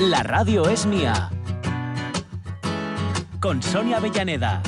La radio es mía. Con Sonia Avellaneda.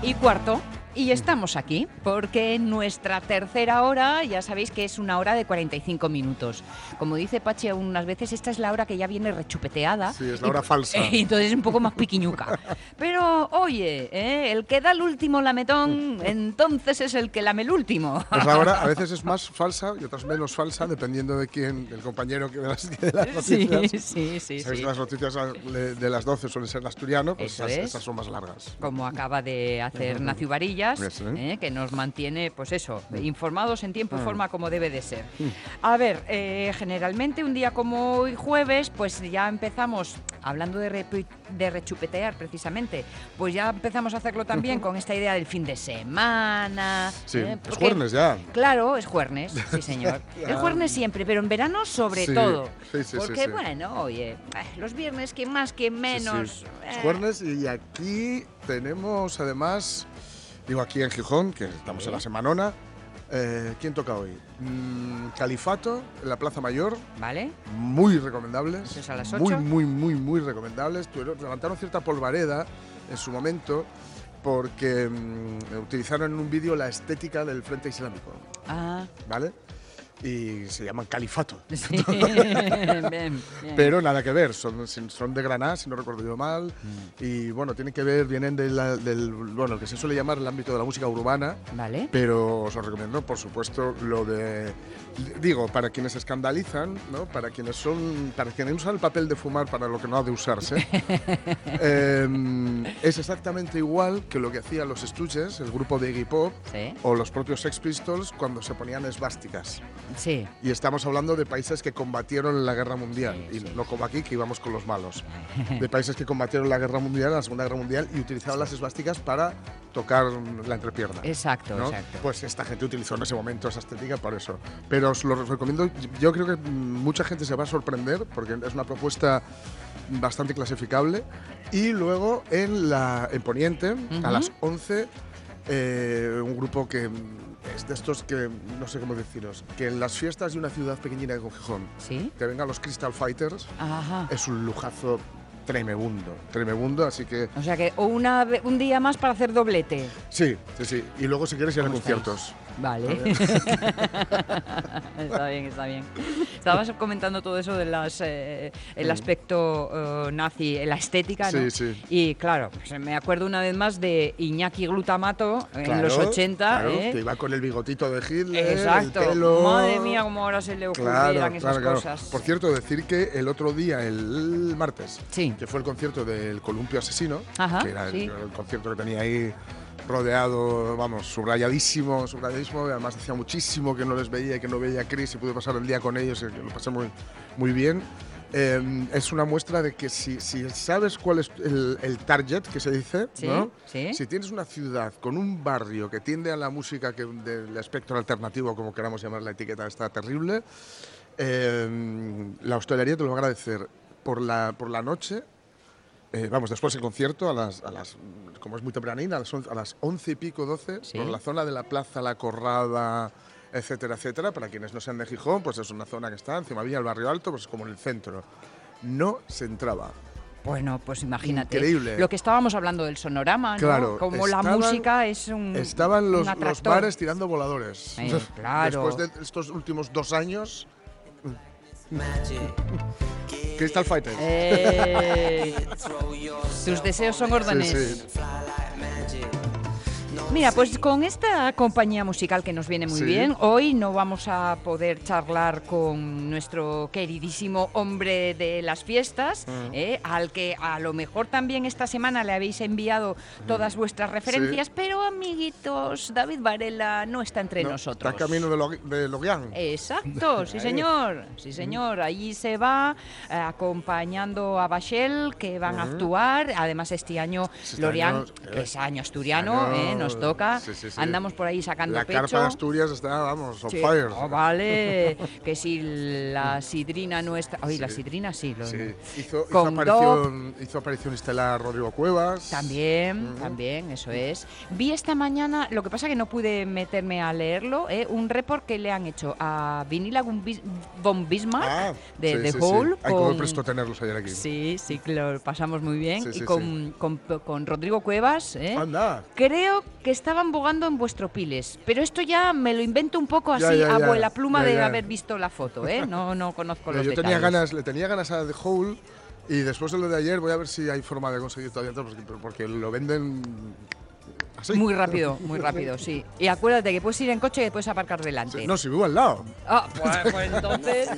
Y cuarto, y estamos aquí, porque nuestra tercera hora, ya sabéis que es una hora de 45 minutos. Como dice Pache unas veces, esta es la hora que ya viene rechupeteada. Sí, es la hora falsa. Y entonces es un poco más piquiñuca. Pero, oye, ¿eh? el que da el último lametón, entonces es el que lame el último. Pues ahora a veces es más falsa y otras menos falsa, dependiendo de quién, del compañero que de las, de las Sí, noticias. sí, sí, Sabéis sí. que las noticias de de las 12 suelen ser asturiano, pues esas, es. esas son más largas. como acaba de hacer Nacio Varillas, ¿eh? ¿eh? que nos mantiene, pues eso, informados en tiempo y Ah. forma como debe de ser. A ver, eh, generalmente un día como hoy jueves, pues ya empezamos, hablando de, de rechupetear precisamente, pues ya empezamos a hacerlo también con esta idea del fin de semana. Sí, ¿eh? es jueves ya. Claro, es jueves, sí señor. Es jueves siempre, pero en verano sobre Sí, todo. sí, sí, Porque bueno, oye, los viernes que más que menos. Es jueves y aquí tenemos además, digo aquí en Gijón, que estamos en la semanona, eh, ¿quién toca hoy? Mm, Califato, en la Plaza Mayor, ¿Vale? muy recomendables. Eso es a las Muy, ocho. muy, muy, muy recomendables. Tuvieron- levantaron cierta polvareda en su momento porque mm, utilizaron en un vídeo la estética del Frente Islámico, Ah, ¿vale? Y se llaman Califato. sí. bien, bien. Pero nada que ver, son, son de Granada, si no recuerdo yo mal, Mm. y bueno, tienen que ver, vienen de la- del, bueno, lo que se suele llamar el ámbito de la música urbana, Vale. pero os lo recomiendo, por supuesto, lo de, digo, para quienes escandalizan, ¿no? Para quienes son, para quienes usan el papel de fumar para lo que no ha de usarse, eh, es exactamente igual que lo que hacían los Stooges, el grupo de Iggy Pop, Sí. o los propios Sex Pistols cuando se ponían esvásticas. Sí. Y estamos hablando de países que combatieron en la guerra mundial, Sí, y sí. no como aquí que íbamos con los malos. De países que combatieron la guerra mundial, la Segunda Guerra Mundial, y utilizaban las esvásticas para tocar la entrepierna. Exacto, ¿no? exacto. Pues esta gente utilizó en ese momento esa estética por eso. Pero os lo recomiendo, yo creo que mucha gente se va a sorprender porque es una propuesta bastante clasificable. Y luego en, la, en Poniente, Ujú. a las 11, eh, un grupo que es de estos que, no sé cómo deciros, que en las fiestas de una ciudad pequeñina como Gijón, Sí. que vengan los Crystal Fighters, Ajá. es un lujazo tremebundo, tremebundo, así que O sea que o una, un día más para hacer doblete. sí, sí, sí. Y luego si quieres ir a conciertos. Vale. está bien, está bien. Estabas comentando todo eso de las eh, el aspecto eh, nazi, la estética, ¿no? Sí, sí. Y claro, pues me acuerdo una vez más de Iñaki Glutamato en Claro, los 80, claro, ¿eh? que iba con el bigotito de Hitler, Exacto. el pelo. Madre mía, cómo ahora se le ocurrieran Claro, esas cosas. Por cierto, decir que el otro día, el martes, Sí. que fue el concierto del Columpio Asesino, Ajá, que era el- sí. el, concierto que tenía ahí rodeado, vamos, subrayadísimo, subrayadísimo, además hacía muchísimo que no les veía y que no veía a Chris y pude pasar el día con ellos y lo pasé muy, muy bien. Eh, es una muestra de que si, si sabes cuál es el, el target que se dice, Sí, ¿no? sí. si tienes una ciudad con un barrio que tiende a la música que, del espectro alternativo, como queramos llamar la etiqueta, está terrible, eh, la hostelería te lo va a agradecer por la, por la noche. Eh, vamos, después del concierto, a las, a las, como es muy tempranina, a las, once, a las once y pico, doce, Sí. por la zona de la plaza, la corrada, etcétera, etcétera. Para quienes no sean de Gijón, pues es una zona que está encima Villa, el barrio alto, pues como en el centro. No se entraba. Bueno, pues imagínate. Increíble. Lo que estábamos hablando del sonorama, ¿no? Claro, Como la música es un. Estaban los, un los bares tirando voladores. Eh, claro. Después de estos últimos dos años. Crystal Fighters. Eh, tus deseos son órdenes. Sí, sí. Mira, pues con esta compañía musical que nos viene muy Sí. bien, hoy no vamos a poder charlar con nuestro queridísimo hombre de las fiestas, Mm. ¿eh? al que a lo mejor también esta semana le habéis enviado todas vuestras referencias, pero amiguitos, David Varela no está entre No, nosotros. Está camino de, Lo, de Loguián. Exacto, sí señor, sí señor. Allí se va eh, acompañando a Bachel, que van a actuar. Además este año Este Lorian, año, que eh, es año asturiano, este año, eh, nos toca. sí, sí, sí. Andamos por ahí sacando La pecho. carpa de Asturias está, vamos, on fire. oh, vale, que si la sidrina no está... Oye, la sidrina sí. Lo, hizo, hizo aparición, hizo aparición estelar Rodrigo Cuevas. También, también, eso es. Vi esta mañana, lo que pasa que no pude meterme a leerlo, ¿eh? un report que le han hecho a Vinila von Bismarck Ah, de The. Hole. Ay, con- prestó tenerlos ayer aquí. Sí, sí, lo pasamos muy bien. Y con- con Rodrigo Cuevas, ¿eh? Anda. Creo que estaban bogando en vuestro piles, pero esto ya me lo invento un poco así, Ya, ya, ya. abuela pluma Ya, de haber visto la foto, ¿eh? No, no conozco los yo tenía ganas, le tenía ganas a The Hole y después de lo de ayer voy a ver si hay forma de conseguir todavía todo, porque, porque lo venden así. Muy rápido, muy rápido, sí. Y acuérdate que puedes ir en coche y puedes aparcar delante. Sí, No, si vivo al lado. Ah, pues, pues entonces...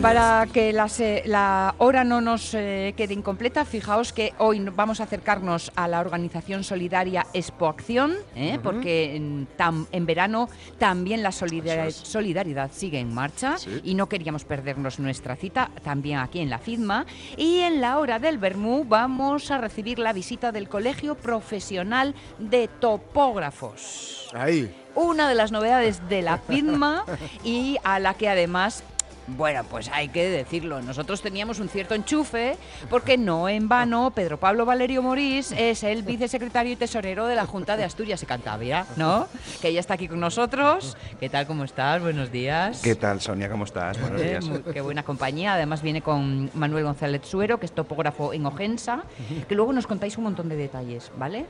Para que la, se- la hora no nos eh, quede incompleta, fijaos que hoy vamos a acercarnos a la organización solidaria Expo Acción, ¿eh? porque en, tam- en verano también la solidar- Eso es. solidaridad sigue en marcha Sí. y no queríamos perdernos nuestra cita, también aquí en la FIDMA. Y en la hora del Bermú vamos a recibir la visita del Colegio Profesional de Topógrafos Ahí. Una de las novedades de la FIDMA y a la que además, bueno, pues hay que decirlo, nosotros teníamos un cierto enchufe porque no en vano Pedro Pablo Valerio Morís es el vicesecretario y tesorero de la Junta de Asturias y Cantabria, ¿no? Que ya está aquí con nosotros. ¿Qué tal? ¿Cómo estás? Buenos días. ¿Qué tal, Sonia? ¿Cómo estás? Buenos Eh, días. muy- qué buena compañía. Además viene con Manuel González Suero, que es topógrafo en Ojensa, que luego nos contáis un montón de detalles, ¿vale?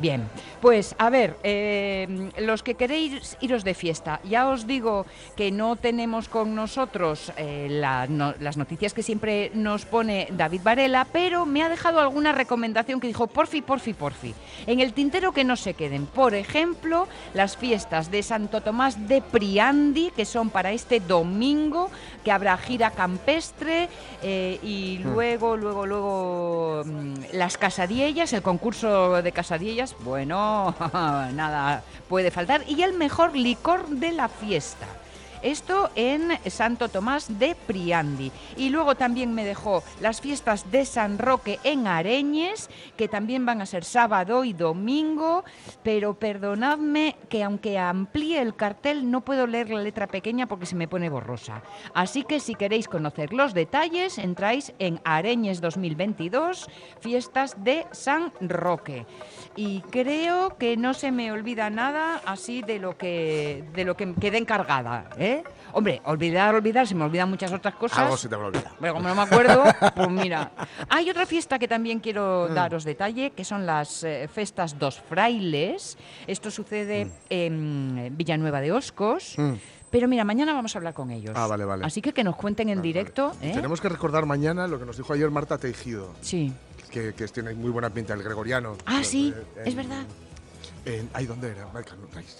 Bien, pues a ver, eh, los que queréis iros de fiesta, ya os digo que no tenemos con nosotros eh, la- no- las noticias que siempre nos pone David Varela, pero me ha dejado alguna recomendación que dijo, porfi, porfi, porfi, en el tintero que no se queden. Por ejemplo, las fiestas de Santo Tomás de Priandi, que son para este domingo, que habrá gira campestre eh, y luego, luego, luego mm, las casadiellas, el concurso de casadiellas, bueno, nada puede faltar. Y el mejor licor de la fiesta. Esto en Santo Tomás de Priandi. Y luego también me dejó las fiestas de San Roque en Areñes, que también van a ser sábado y domingo. Pero perdonadme que aunque amplíe el cartel no puedo leer la letra pequeña porque se me pone borrosa. Así que si queréis conocer los detalles, entráis en Areñes 2022, fiestas de San Roque. Y creo que no se me olvida nada así de lo que de lo que quedé encargada, ¿eh? Hombre, olvidar, olvidar, se me olvidan muchas otras cosas. Algo se te olvidado. Pero como no me acuerdo, pues mira. Hay otra fiesta que también quiero daros detalle, que son las eh, festas dos frailes. Esto sucede en Villanueva de Oscos. Mm. Pero mira, mañana vamos a hablar con ellos. Ah, vale, vale. Así que que nos cuenten en Vale, directo. vale. ¿eh? Tenemos que recordar mañana lo que nos dijo ayer Marta Teijido, Sí. Que, que tiene muy buena pinta, el gregoriano. Ah, sí, Eh, es verdad. En, ahí, ¿dónde era?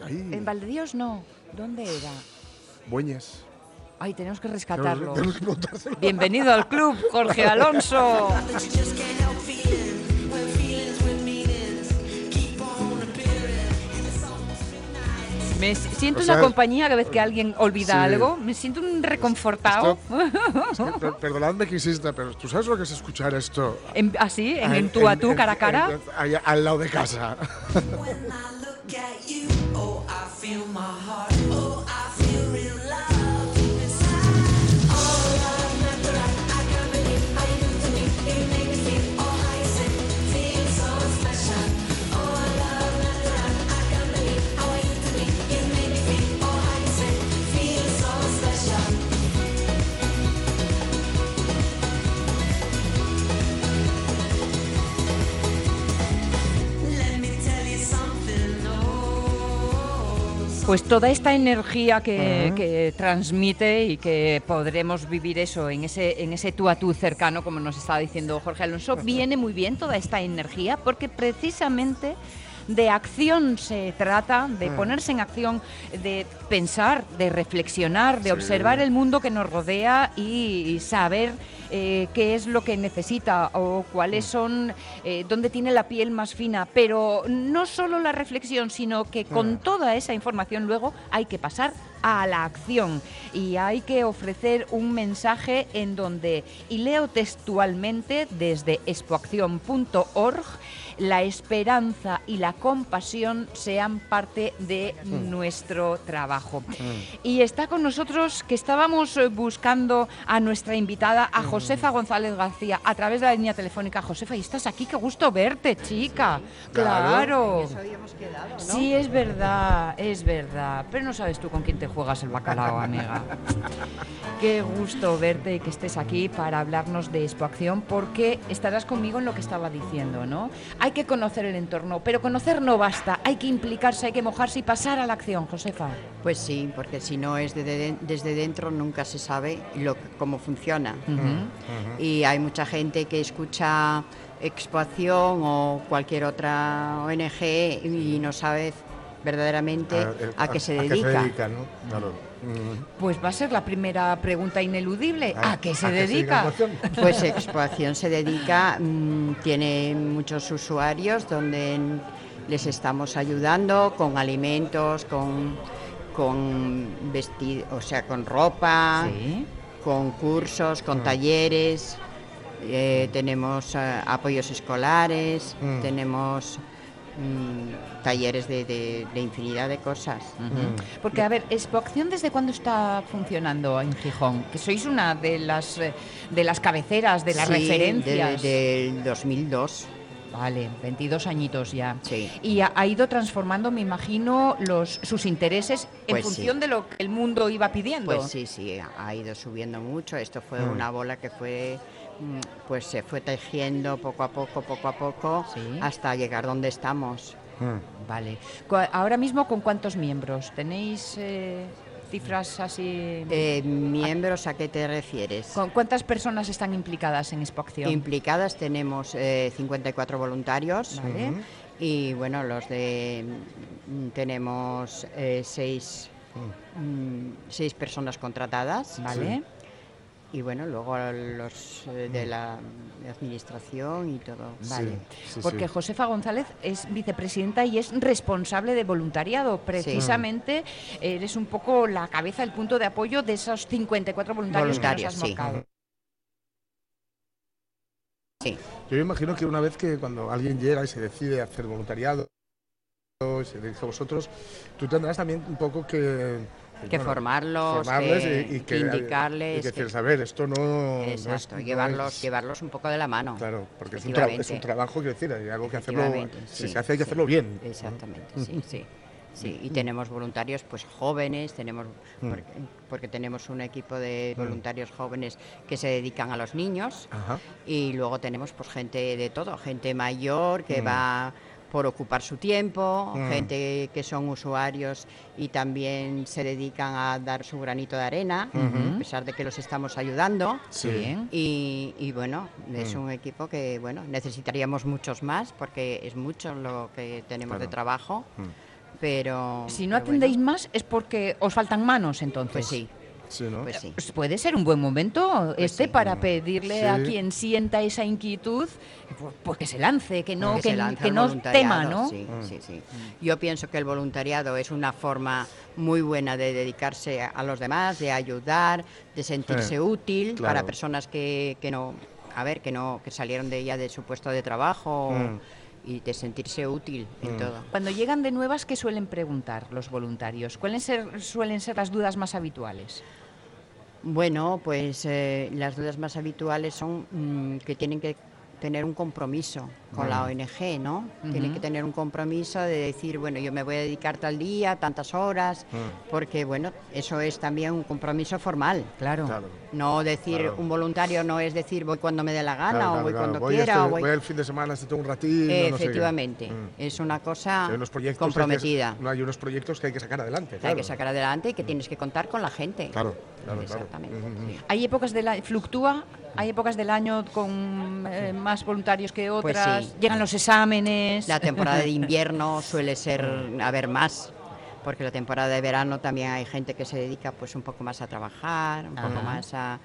Ahí. En Valdedios no. ¿Dónde era? Bueñes. Ay, tenemos que rescatarlo. Tenemos que preguntárselo. Bienvenido al club, Jorge Alonso. Me siento O una sea, compañía cada vez que alguien olvida sí. algo. Me siento un reconfortado. Es que, per- perdonadme que insista, pero ¿tú sabes lo que es escuchar esto? En- así, en, Ah, en tú a tú, en- cara a cara. en- ahí al lado de casa. Pues toda esta energía que, que transmite y que podremos vivir eso en ese, en ese tú a tú cercano, como nos estaba diciendo Jorge Alonso, viene muy bien toda esta energía porque precisamente de acción se trata, de ponerse en acción, de pensar, de reflexionar, de Sí. observar el mundo que nos rodea y saber eh, qué es lo que necesita o cuáles son, eh, dónde tiene la piel más fina. Pero no solo la reflexión, sino que con toda esa información luego hay que pasar a la acción. Y hay que ofrecer un mensaje en donde, y leo textualmente desde expoacción.org, la esperanza y la compasión sean parte de nuestro trabajo. Y está con nosotros que estábamos eh, buscando a nuestra invitada, a Josefa González García, a través de la línea telefónica. Josefa, y estás aquí, qué gusto verte, chica. claro. Claro. Sí, es verdad, es verdad. Pero no sabes tú con quién te juegas el bacalao, amiga. Qué gusto verte y que estés aquí para hablarnos de Expoacción, porque estarás conmigo en lo que estaba diciendo, ¿no? Hay que conocer el entorno, pero conocer no basta. Hay que implicarse, hay que mojarse y pasar a la acción, Josefa. Pues sí, porque si no es desde, desde dentro nunca se sabe lo, cómo funciona. Y hay mucha gente que escucha Expoacción o cualquier otra ONG y no sabe verdaderamente Ah, eh, a, qué se ¿A qué dedica. se dedica, no? Claro. Mm. Pues va a ser la primera pregunta ineludible. Ah, ¿A qué se ¿a qué se dedica? dedica? Pues Expoacción se dedica, mm, tiene muchos usuarios donde les estamos ayudando con alimentos, con, con vestido, o sea, con ropa. Sí. con cursos, con talleres, eh, tenemos eh, apoyos escolares, Mm. tenemos mm, talleres de, de- de infinidad de cosas. Porque, a ver, Expoacción, ¿desde cuándo está funcionando en Gijón? Que sois una de las, eh, de las cabeceras, de las Sí, referencias. de- del 2002. Vale, 22 añitos ya. Sí. Y ha, ha ido transformando, me imagino, los, sus intereses en Pues sí. función de lo que el mundo iba pidiendo. Pues sí, sí, ha ido subiendo mucho. Esto fue Mm. una bola que fue, mm, pues se fue tejiendo poco a poco, poco a poco, Sí. hasta llegar donde estamos. Mm. Vale. Cu- Ahora mismo, ¿con cuántos miembros? ¿Tenéis eh, cifras así? Eh, ¿Miembros a qué te refieres? ¿Con cuántas personas están implicadas en Expoacción? Implicadas tenemos eh, 54 voluntarios. Vale. Y bueno, los de. mm, Tenemos eh, seis, mm, seis personas contratadas. Vale. Y bueno, luego los eh, de la administración y todo. Vale, Sí, sí, porque sí. Josefa González es vicepresidenta y es responsable de voluntariado. Precisamente eres un poco la cabeza, el punto de apoyo de esos 54 voluntarios, Voluntarios, que nos has sí. marcado. Sí. Yo me imagino que una vez que cuando alguien llega y se decide hacer voluntariado, y se dirige a vosotros, tú tendrás también un poco que... Que bueno, formarlos, formarles y, y que indicarles, Y que- ver, esto no, no es- Exacto, no llevarlos, es- llevarlos un poco de la mano. Claro, porque es un, es trabajo, quiero decir, hay algo que hacerlo, si sí, se hace hay que sí. hacerlo bien. Exactamente, sí, sí. Sí, y tenemos voluntarios pues jóvenes, tenemos Mm. porque, porque tenemos un equipo de voluntarios jóvenes que se dedican a los niños Ajá. y luego tenemos pues gente de todo, gente mayor que Mm. va por ocupar su tiempo, Mm. gente que son usuarios y también se dedican a dar su granito de arena, a pesar de que los estamos ayudando. Sí. Y, y bueno, es Mm. un equipo que bueno necesitaríamos muchos más porque es mucho lo que tenemos de trabajo, Mm. pero Si no pero atendéis bueno, más es porque os faltan manos, entonces. pues sí, Sí, ¿no? pues sí. Pues puede ser un buen momento este sí. para pedirle a quien sienta esa inquietud pues, pues que se lance, que no, que no tema, ¿no? Sí, Mm. sí, sí. Yo pienso que el voluntariado es una forma muy buena de dedicarse a- los demás, de ayudar, de sentirse Sí, útil claro. para personas que, que no, a ver, que no, que salieron de ella de su puesto de trabajo Mm. Y de sentirse útil en Mm. todo. Cuando llegan de nuevas, ¿qué suelen preguntar los voluntarios? ¿Cuáles ser- suelen ser las dudas más habituales? Bueno, pues eh, las dudas más habituales son mm, que tienen que tener un compromiso con la ONG, ¿no? Tiene que tener un compromiso de decir, bueno, yo me voy a dedicar tal día, tantas horas, porque, bueno, eso es también un compromiso formal. Claro. Claro. No decir, Claro. un voluntario no es decir voy cuando me dé la gana Claro, o claro, voy claro. cuando Voy quiera. este- o voy... voy el fin de semana, si tengo un ratín. no sé qué. Efectivamente, Mm. es una cosa Hay unos proyectos comprometida. Hay que, no hay unos proyectos que hay que sacar adelante. que hay que sacar adelante y que tienes que contar con la gente. Claro, claro, claro. Exactamente. Sí. ¿Hay épocas del año, fluctúa? ¿Hay épocas del año con eh, más voluntarios que Pues otras? Sí. ¿Llegan los exámenes? La temporada de invierno suele ser haber más, porque la temporada de verano también hay gente que se dedica pues un poco más a trabajar, un poco Ajá. más a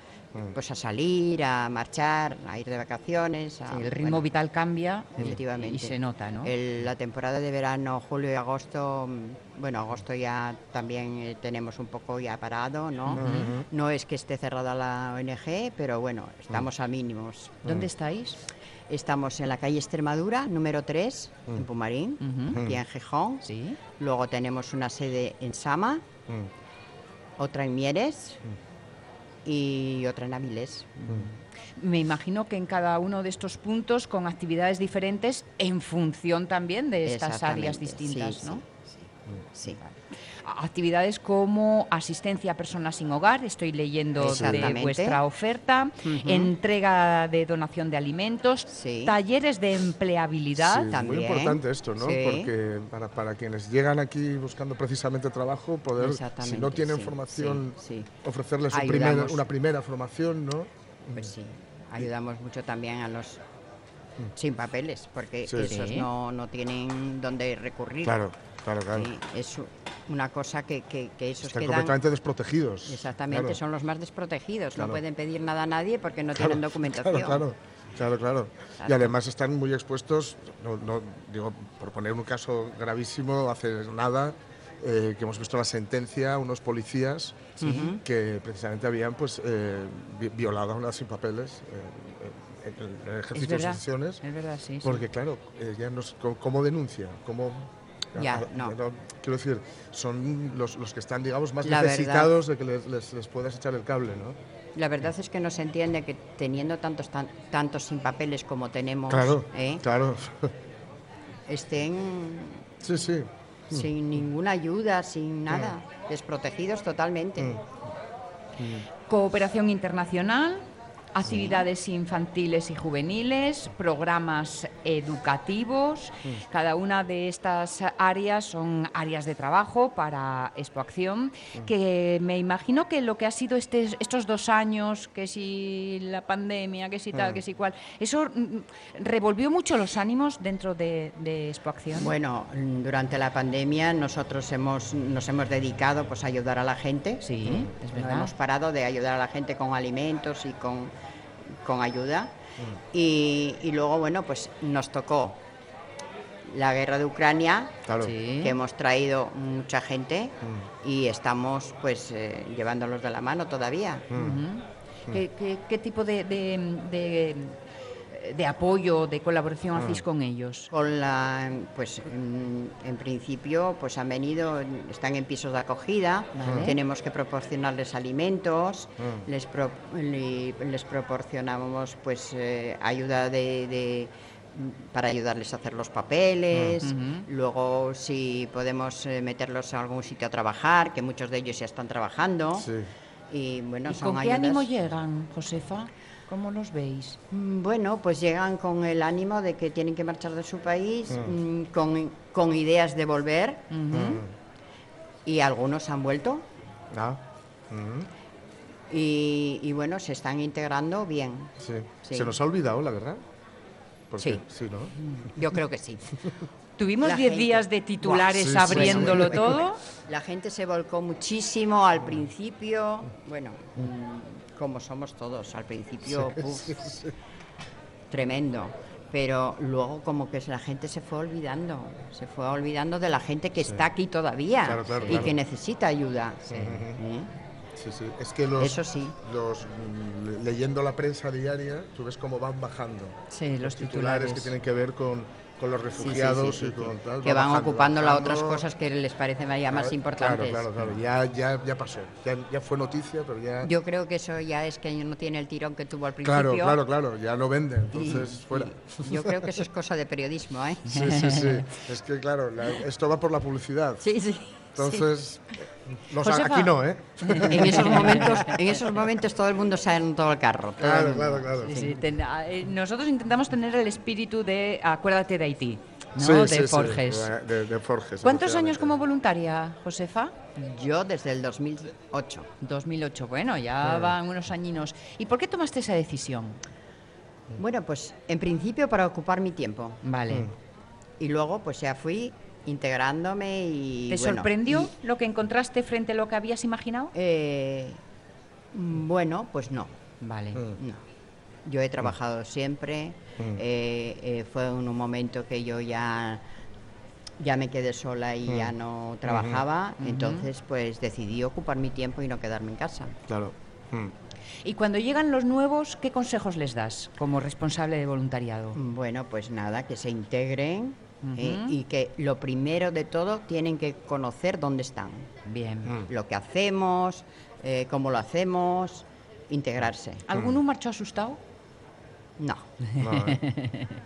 pues a salir, a marchar, a ir de vacaciones. a- Sí, el ritmo bueno, vital cambia y- Efectivamente. y se nota, ¿no? El- la temporada de verano, julio y agosto, mm, bueno, agosto ya también eh, tenemos un poco ya parado, ¿no? No es que esté cerrada la ONG, pero bueno, estamos a mínimos. ¿Dónde estáis? Estamos en la calle Extremadura, número 3, en Pumarín, Ujú. aquí en Gijón. Sí. Luego tenemos una sede en Sama, Mm. otra en Mieres y otra en Avilés. Me imagino que en cada uno de estos puntos con actividades diferentes en función también de estas áreas distintas, sí, ¿no? sí, sí. Actividades como asistencia a personas sin hogar, estoy leyendo de vuestra oferta, entrega de donación de alimentos, Sí. talleres de empleabilidad. Sí, muy también. importante esto, ¿no? Sí. Porque para, para quienes llegan aquí buscando precisamente trabajo, poder, si no tienen sí, formación, sí, sí. ofrecerles un primer- una primera formación, ¿no? Pues sí, ayudamos mucho también a los sin papeles, porque Sí. esos Sí. no, no tienen dónde recurrir. Claro, claro, claro. Es una cosa que, que, que esos Están quedan... completamente desprotegidos. Exactamente, Claro. son los más desprotegidos, Claro. no pueden pedir nada a nadie porque no Claro, tienen documentación. Claro, claro, claro. Y además están muy expuestos, no, no- digo, por poner un caso gravísimo, hace nada eh, que hemos visto la sentencia, unos policías que precisamente habían pues eh, vi- violado a unas sin papeles eh, en, el ejercicio de sus funciones. es verdad, sí. sí. Porque claro, eh, ya nos, ¿cómo, cómo denuncia? ¿Cómo, Ya, a- no. Quiero decir, son los, los que están, digamos, más La verdad. necesitados de que les, les- les puedas echar el cable, ¿no? La verdad es que no se entiende que teniendo tantos tan- tantos sin papeles como tenemos, Claro, ¿eh? claro. estén sí, sí. sin ninguna ayuda, sin nada, desprotegidos totalmente. Mm. Cooperación internacional, actividades infantiles y juveniles, programas educativos. Cada una de estas áreas son áreas de trabajo para Expoacción, que me imagino que lo que ha sido este- estos dos años, que si la pandemia, que si tal, que si cual, eso mm, revolvió mucho los ánimos dentro de, de Expoacción. Bueno, mm, durante la pandemia nosotros hemos, nos hemos dedicado pues, a ayudar a la gente. Sí, es No hemos parado de ayudar a la gente con alimentos y con, con ayuda. Mm. Y, y luego, bueno, pues nos tocó la guerra de Ucrania, Claro. Sí. que hemos traído mucha gente Mm. y estamos pues eh, llevándolos de la mano todavía. Ujú. ¿Qué, qué- qué tipo de, de- de- de apoyo, de colaboración hacéis con ellos? Con la, pues en, en principio, pues han venido, están en pisos de acogida, Vale. tenemos que proporcionarles alimentos, Mm. les, pro- les proporcionamos pues eh, ayuda de, de- para ayudarles a hacer los papeles, Ujú. luego si podemos eh, meterlos a algún sitio a trabajar, que muchos de ellos ya están trabajando. Sí. Y bueno, ¿Y son con qué ayudas- ánimo llegan, Josefa? ¿Cómo los veis? Mm, Bueno, pues llegan con el ánimo de que tienen que marchar de su país, mm, con, con ideas de volver, y algunos han vuelto, Ah, mm, y, y bueno, se están integrando bien. sí. Sí. ¿Se nos ha olvidado la guerra? Porque, Sí. sí, ¿no? Yo creo que sí. Tuvimos La 10 gente. días de titulares sí, abriéndolo sí. todo. La gente se volcó muchísimo al principio, bueno, mm, como somos todos, al principio, uf, tremendo. Pero luego como que la gente se fue olvidando, se fue olvidando de la gente que está aquí todavía Claro, claro, y claro. que necesita ayuda. ¿Eh? Sí, sí. Es que los, Eso sí. los mm, le- leyendo la prensa diaria, tú ves cómo van bajando Sí, los titulares titulares. que tienen que ver con, con los Sí, sí, sí, refugiados sí, y con tal. que va van bajando, ocupando las otras cosas que les parecen ya más Claro, importantes. Claro, claro, claro. Ya, ya, ya pasó. Ya, ya fue noticia, pero ya. Yo creo que eso ya es que no tiene el tirón que tuvo al claro, principio. claro, claro. Ya no venden. y- Entonces, fuera. y yo creo que eso es cosa de periodismo, ¿eh? Sí, sí, sí. Es que, claro, la- esto va por la publicidad. Sí, sí. Entonces, los- Josefa. aquí no, ¿eh? En esos momentos, en esos momentos todo el mundo se ha todo el carro. el Claro, claro, claro. Sí, sí, ten- a- eh, nosotros intentamos tener el espíritu de acuérdate de Haití, ¿no? Sí, de sí, sí, Forges. de, de Forges. ¿Cuántos años como voluntaria, Josefa? Yo desde el 2008. 2008, bueno, ya van unos añinos. ¿Y por qué tomaste esa decisión? Bueno, pues en principio para ocupar mi tiempo. Vale. Y luego pues ya fui integrándome y... ¿Te bueno, sorprendió y, lo que encontraste frente a lo que habías imaginado? eh, bueno, pues no. Vale. Mm. No. Yo he trabajado siempre. eh, eh, fue en un momento que yo ya, ya me quedé sola y ya no trabajaba. Entonces, pues decidí ocupar mi tiempo y no quedarme en casa. Claro. Mm. Y cuando llegan los nuevos, ¿qué consejos les das como responsable de voluntariado? Bueno, pues nada, que se integren eh, Ujú. y que lo primero de todo tienen que conocer dónde están. Bien. Lo que hacemos, eh, cómo lo hacemos, integrarse. ¿Alguno marchó asustado? No. No, ¿eh?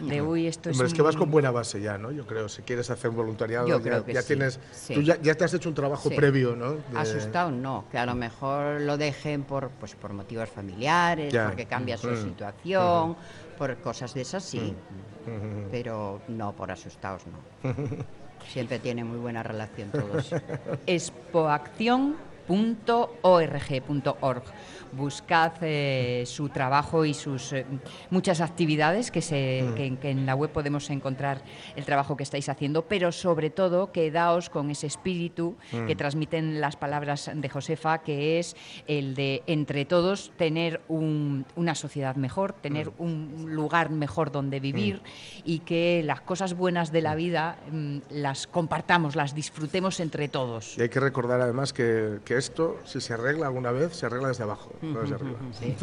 De uy, esto Hombre, es es que vas un- con buena base ya, ¿no? Yo creo, si quieres hacer un voluntariado, Yo ya, creo que ya sí, tienes. sí. Tú ya, ya te has hecho un trabajo Sí. previo, ¿no? De- Asustado no, que a lo mejor lo dejen por, pues, por motivos familiares, Ya. porque cambia su Mm. situación, por cosas de esas sí, Pero no por asustados no. Siempre tienen muy buena relación todos. expoacción.org.org. Buscad eh, su trabajo y sus eh, muchas actividades que, se, Mm. que, que en la web podemos encontrar el trabajo que estáis haciendo, pero sobre todo quedaos con ese espíritu Mm. que transmiten las palabras de Josefa, que es el de entre todos tener un- una sociedad mejor, tener Mm. un lugar mejor donde vivir y que las cosas buenas de la vida las compartamos, las disfrutemos entre todos. Y hay que recordar además que, que esto, si se arregla alguna vez, se arregla desde abajo, no desde arriba. Sí,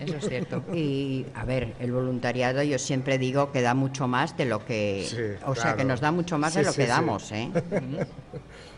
eso es cierto. Y a ver, el voluntariado yo siempre digo que da mucho más de lo que... Sí, o sea, que nos da mucho más Sí, de lo sí, que sí. damos, ¿eh?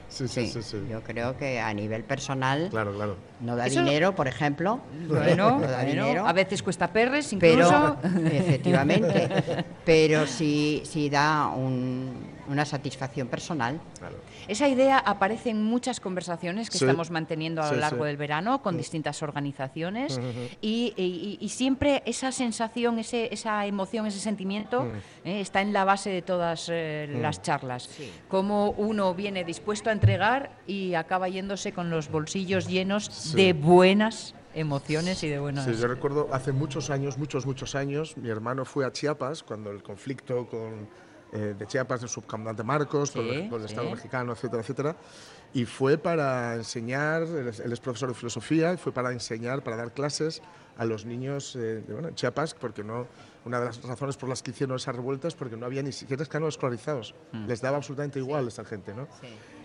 Sí, sí, Sí, sí, sí. Yo creo que a nivel personal Claro, claro. no da Eso- dinero, por ejemplo. Bueno, no da bueno, dinero. a veces cuesta perres incluso. pero efectivamente pero sí sí da un- una satisfacción personal claro. Esa idea aparece en muchas conversaciones que Sí. estamos manteniendo a lo Sí, largo sí. del verano con distintas organizaciones y, y- y siempre esa sensación, ese, esa emoción, ese sentimiento eh, está en la base de todas eh, las charlas. Cómo uno viene dispuesto a entregar y acaba yéndose con los bolsillos llenos Sí. de buenas emociones y de buenas... Sí, yo recuerdo hace muchos años, muchos, muchos años, mi hermano fue a Chiapas cuando el conflicto con, eh, de Chiapas, del subcomandante Marcos, Sí, el, con el sí. Estado mexicano, etcétera, etcétera. Y fue para enseñar, él es, profesor de filosofía, y fue para enseñar, para dar clases a los niños eh, de bueno, en Chiapas, porque no, una de las razones por las que hicieron esas revueltas, porque no había ni siquiera escanos escolarizados. Mm. Les daba absolutamente igual a esta gente, ¿no?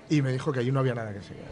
Y me dijo que allí no había nada que enseñar.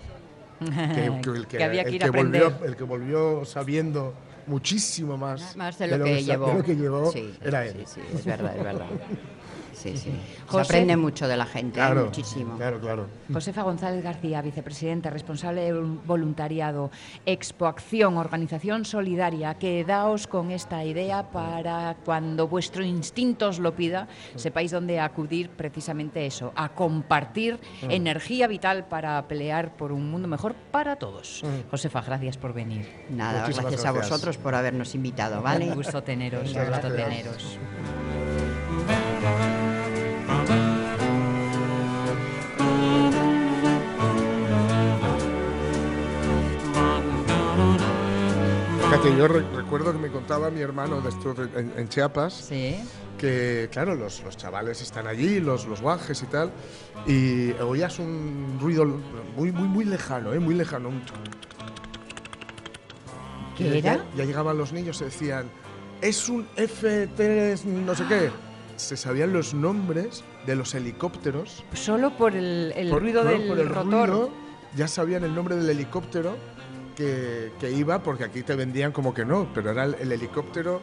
Que, que el que, Que había que el ir a volvió, aprender. el que volvió sabiendo muchísimo más, más de lo, que, sa- llevó de lo que llevó sí, era sí, él. sí, es verdad es verdad sí sí José. se aprende mucho de la gente ¿eh? Claro, muchísimo claro, claro. Josefa González García, vicepresidenta, responsable de vol- voluntariado, Expoacción, organización solidaria, quedaos con esta idea para cuando vuestro instinto os lo pida, sepáis dónde acudir precisamente eso, a compartir energía vital para pelear por un mundo mejor para todos. Josefa, gracias por venir. nada Muchísimas gracias, a gracias. vosotros por habernos invitado vale Un gusto teneros, un gusto gracias. teneros. Fíjate, yo re- recuerdo que me contaba mi hermano de esto en, en Chiapas, Sí. que claro, los, los chavales están allí, los, los guajes y tal, y oías un ruido muy, muy, muy lejano, ¿eh? muy lejano. un tuc, tuc, ¿Qué Y era? Ya, ya llegaban los niños y decían, es un F3 no sé qué. Se sabían los nombres de los helicópteros. Solo por el, el Por- ruido no, del por el rotor. ruido, ya sabían el nombre del helicóptero que, que iba, porque aquí te vendían como que no, pero era el, el helicóptero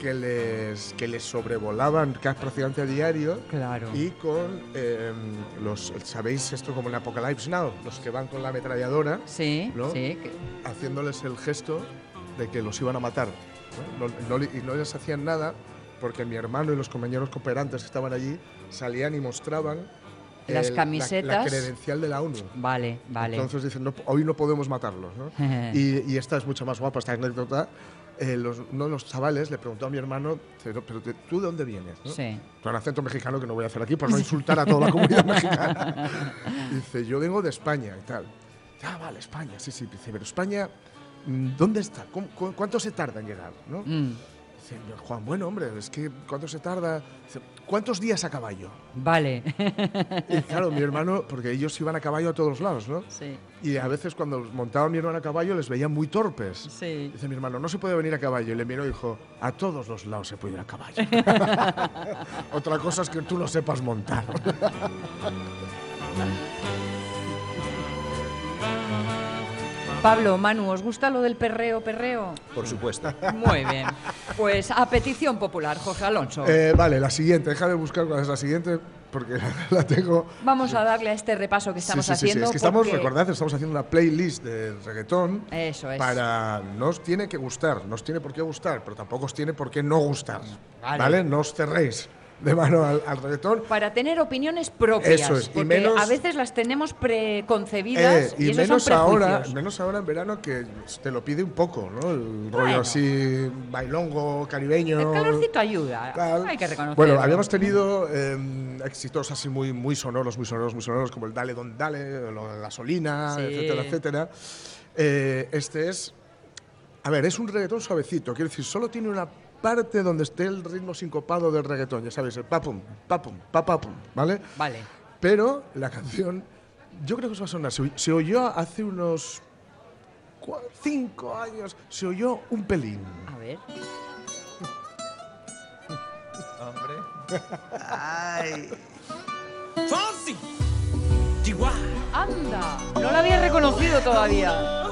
que les, que les sobrevolaban casi prácticamente a diario. Claro. Y con eh, los, ¿sabéis esto como en Apocalypse Now? Los que van con la ametralladora Sí, ¿No? sí. haciéndoles el gesto de que los iban a matar. ¿no? No- no y no les hacían nada porque mi hermano y los compañeros cooperantes que estaban allí salían y mostraban Las el- la- camisetas. La, credencial de la ONU. Vale, vale. Entonces dicen, "No, hoy no podemos matarlos. ¿no? y, y esta es mucho más guapa, esta anécdota. Eh, los, uno de los chavales le preguntó a mi hermano, "Pero, ¿tú de dónde vienes? ¿no? Sí. Con acento mexicano que no voy a hacer aquí por no insultar a toda la comunidad mexicana. Dice, yo vengo de España y tal. Ah, vale, España, sí, sí. Dice, pero España, mm, ¿dónde está? ¿Cómo- cu- ¿Cuánto se tarda en llegar? ¿no? Mm, Dice, Juan, bueno, hombre, es que ¿cuánto se tarda? Dice, ¿Cuántos días a caballo? vale. Y claro, mi hermano, porque ellos iban a caballo a todos lados, ¿no? sí, Y a veces cuando montaba mi hermano a caballo les veía muy torpes. sí. Dice mi hermano, no se puede venir a caballo. Y le miró y dijo, a todos los lados se puede ir a caballo. Otra cosa es que tú lo sepas montar. Pablo, Manu, ¿os gusta lo del perreo, perreo? Por supuesto. Muy bien. Pues a petición popular, Jorge Alonso. Eh, vale, la siguiente. Déjame buscar cuál es la siguiente porque la tengo. Vamos a darle a este repaso que estamos sí, sí, sí, haciendo. Es que estamos, porque- recordad, estamos haciendo una playlist de reggaetón. Eso es. Para. No os tiene que gustar, no os tiene por qué gustar, pero tampoco os tiene por qué no gustar. Vale. Vale. No os cerréis de mano al, al reggaetón. Para tener opiniones propias. Eso es, y porque menos- a veces las tenemos preconcebidas Eh, y, y esos menos son ahora, menos ahora en verano que te lo pide un poco, ¿no? El rollo Bueno. así bailongo, caribeño. El calorcito ayuda. tal. Hay que reconocerlo. Bueno, habíamos tenido eh, éxitos así muy, muy sonoros, muy sonoros, muy sonoros, como el Dale Don Dale, lo de Gasolina, Sí. etcétera, etcétera. Eh, este es, a ver, es un reggaetón suavecito, quiero decir, solo tiene una parte donde esté el ritmo sincopado del reggaetón, ya sabes, el papum, papum, papapum, ¿vale? Vale. Pero la canción, yo creo que os va a sonar. Se, se oyó hace unos cinco años, se oyó un pelín. A ver. Fonsi, Chihuahua. ¡Anda! No la había reconocido todavía.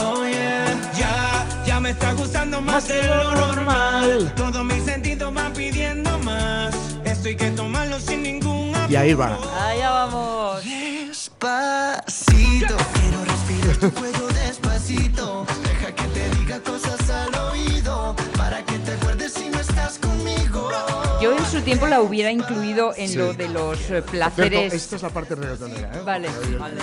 Oh yeah, ya, ya me está gustando más de lo normal. Todos mis sentidos van pidiendo más. Esto hay que tomarlo sin ningún apuro. Y ahí va. Allá vamos. Despacito, quiero respirar tu cuello despacito. Deja que te diga cosas al oído. Su tiempo la hubiera incluido en Sí. lo de los eh, placeres. esta es la parte reggaetonera, ¿eh? Vale, vale, vale.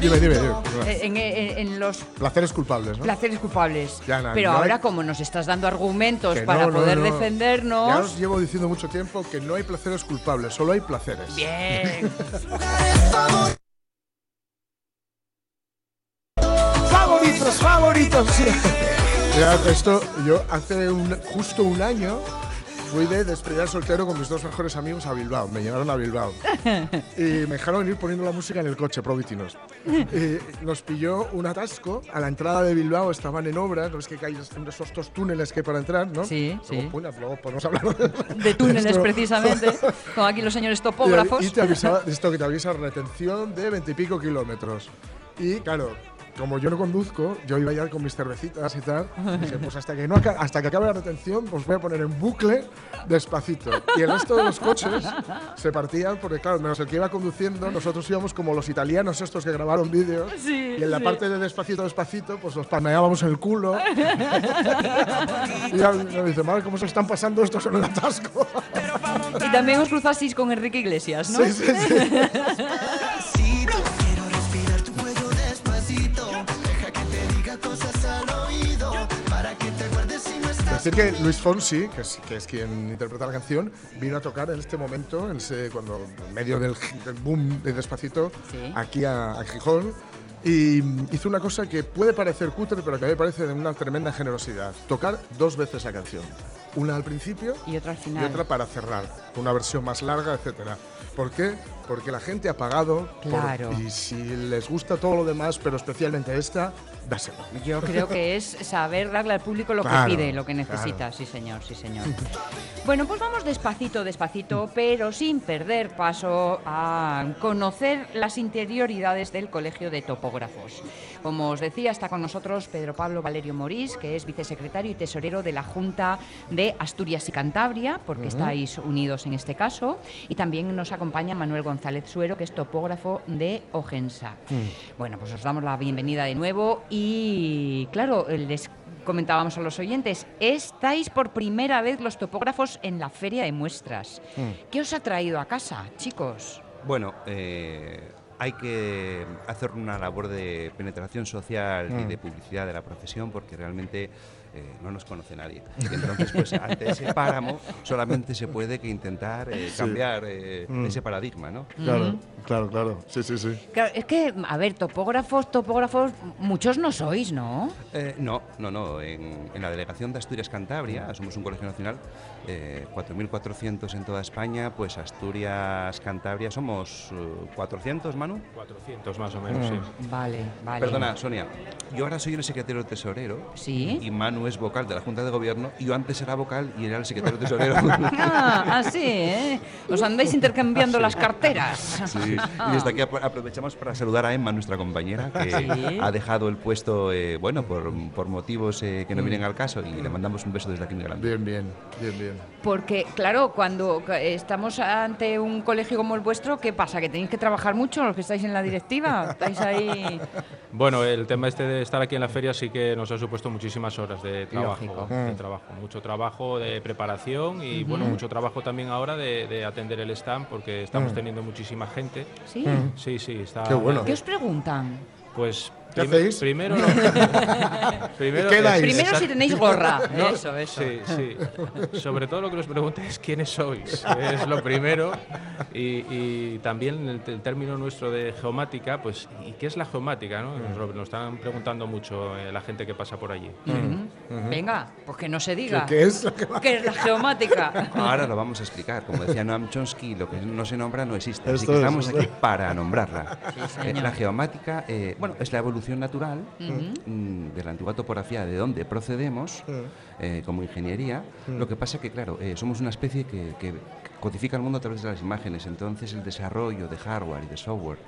Dime, dime, dime. Eh, En, en- en los Placeres culpables, ¿no? placeres culpables. Ya, Pero ahora, hay- como nos estás dando argumentos para no, no, poder no. Ya defendernos. os llevo diciendo mucho tiempo que no hay placeres culpables, solo hay placeres. Bien. favoritos, favoritos. Ya, esto, yo hace un- justo un año fui de despedida soltero con mis dos mejores amigos a Bilbao. Me llevaron a Bilbao. Y me dejaron ir poniendo la música en el coche, provitinos. Y nos pilló un atasco. A la entrada de Bilbao estaban en obras. ¿No es que hay esos dos túneles que hay para entrar, no? Sí, Luego, sí. bueno, luego podemos hablar de, De túneles, esto. precisamente. Con aquí los señores topógrafos. Y, y te avisaba, esto que te avisa retención de veintipico kilómetros. Y claro, como yo no conduzco, yo iba ya con mis cervecitas y tal. Dije, pues hasta que, no hasta que acabe la retención, os voy a poner en bucle despacito. Y el resto de los coches se partían porque, claro, menos el que iba conduciendo, nosotros íbamos como los italianos estos que grabaron vídeos. Sí, y en la sí. parte de despacito, despacito, pues los palmeábamos el culo. y ya me dice, madre, ¿cómo se están pasando estos en el atasco? Y también os cruzasteis con Enrique Iglesias, ¿no? Sí, sí, sí. Decir que Luis Fonsi, que es, que es quien interpreta la canción, vino a tocar en este momento, en ese, cuando en medio del, del boom de Despacito, Sí. aquí a, a Gijón. Y hizo una cosa que puede parecer cutre, pero que a mí me parece de una tremenda generosidad. Tocar dos veces la canción. Una al principio Y otra al y final. otra para cerrar, con una versión más larga, etcétera. ¿Por qué? Porque la gente ha pagado por- Claro. y si les gusta todo lo demás, pero especialmente esta, dáselo. Yo creo que es saber darle al público lo Claro, que pide, lo que necesita. Sí, señor, sí, señor. Bueno, pues vamos despacito, despacito, pero sin perder paso a conocer las interioridades del Colegio de Topógrafos. Como os decía, está con nosotros Pedro Pablo Valerio Morís, que es vicesecretario y tesorero de la Junta de Asturias y Cantabria, porque estáis unidos en este caso. Y también nos acompaña Manuel González Suero, que es topógrafo de Ogensa. Bueno, pues os damos la bienvenida de nuevo y, claro, les comentábamos a los oyentes, estáis por primera vez los topógrafos en la feria de muestras. ¿Qué os ha traído a casa, chicos? Bueno, eh, hay que hacer una labor de penetración social y de publicidad de la profesión porque realmente eh, no nos conoce nadie. Y entonces, pues ante ese páramo solamente se puede que intentar eh, cambiar eh, ese paradigma, ¿no? Claro, claro, claro. Sí, sí, sí. Claro, es que, a ver, topógrafos, topógrafos, muchos no sois, ¿no? Eh, no, no, no. En, en la delegación de Asturias-Cantabria, somos un colegio nacional, eh, 4.400 en toda España, pues Asturias-Cantabria somos eh, 400, Manu. 400 más o menos, sí. Vale, vale. Perdona, Sonia. Yo ahora soy el secretario tesorero. Sí. Y Manu es vocal de la Junta de Gobierno. Y yo antes era vocal y era el secretario tesorero. Ah, así, ¿eh? Os andáis intercambiando las carteras. Sí. Y desde aquí apro- aprovechamos para saludar a Emma, nuestra compañera, que Sí. ha dejado el puesto, eh, bueno, por, por motivos eh, que no vienen al caso. Y le mandamos un beso desde aquí muy grande. Bien, bien, bien, bien. Porque, claro, cuando estamos ante un colegio como el vuestro, ¿qué pasa? ¿Que tenéis que trabajar mucho los que estáis en la directiva? ¿Estáis ahí? Bueno, el tema este de estar aquí en la feria sí que nos ha supuesto muchísimas horas de trabajo, de trabajo, mucho trabajo de preparación y bueno, mucho trabajo también ahora de, de atender el stand porque estamos teniendo muchísima gente. ¿Sí? Sí, sí, está. Qué bueno. ¿Qué os preguntan? Pues ¿Qué prim- hacéis? primero, primero ¿Y qué dais? Primero si tenéis gorra. Eso, eso. Sí, sí. Sobre todo lo que nos pregunta es quiénes sois. Es lo primero. Y, y también el, el término nuestro de geomática, pues, ¿y qué es la geomática? No? Nos, lo- nos están preguntando mucho eh, la gente que pasa por allí. Venga, pues que no se diga. ¿Qué es lo que va? ¿Qué es la geomática? Ahora lo vamos a explicar. Como decía Noam Chomsky, lo que no se nombra no existe. Así que es, estamos aquí para nombrarla. señor. Eh, la geomática, eh, bueno, es la evolución natural mm, de la antigua topografía de donde procedemos eh, como ingeniería. Lo que pasa que, claro, eh, somos una especie que, que codifica el mundo a través de las imágenes. Entonces, el desarrollo de hardware y de software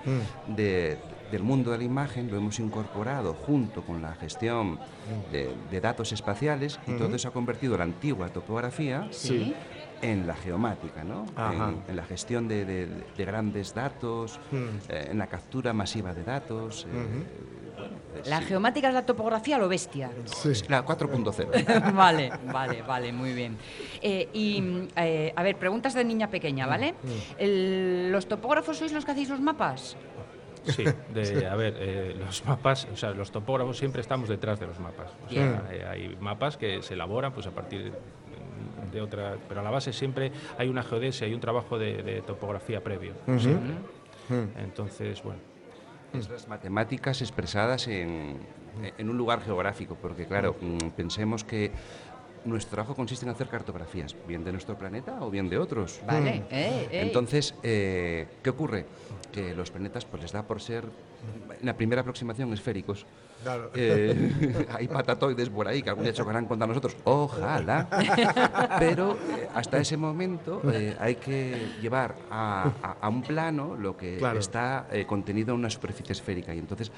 de- del mundo de la imagen lo hemos incorporado junto con la gestión de, de datos espaciales y todo eso ha convertido la antigua topografía Sí. en la geomática, ¿no? En, en la gestión de, de- de grandes datos, eh, en la captura masiva de datos. eh, pues La sí. geomática es la topografía a lo bestia. Sí. La 4.0. vale, vale, vale, muy bien. Eh, y, eh, a ver, preguntas de niña pequeña, ¿vale? El- ¿Los topógrafos sois los que hacéis los mapas? Sí, de, a ver, eh, los mapas, o sea, los topógrafos siempre estamos detrás de los mapas. O sea, eh, hay mapas que se elaboran pues a partir de otra, pero a la base siempre hay una geodesia, hay un trabajo de, de topografía previo. siempre. Entonces, bueno. Es las matemáticas expresadas en, en un lugar geográfico, porque claro, mm, pensemos que nuestro trabajo consiste en hacer cartografías, bien de nuestro planeta o bien de otros. Vale, eh, eh. Entonces, eh, ¿qué ocurre? Que los planetas pues les da por ser, en la primera aproximación, esféricos. Claro. Eh, hay patatoides por ahí que algún día chocarán contra nosotros, ojalá. Pero eh, hasta ese momento eh, hay que llevar a, a- a un plano lo que Claro. está eh, contenido en una superficie esférica. Y entonces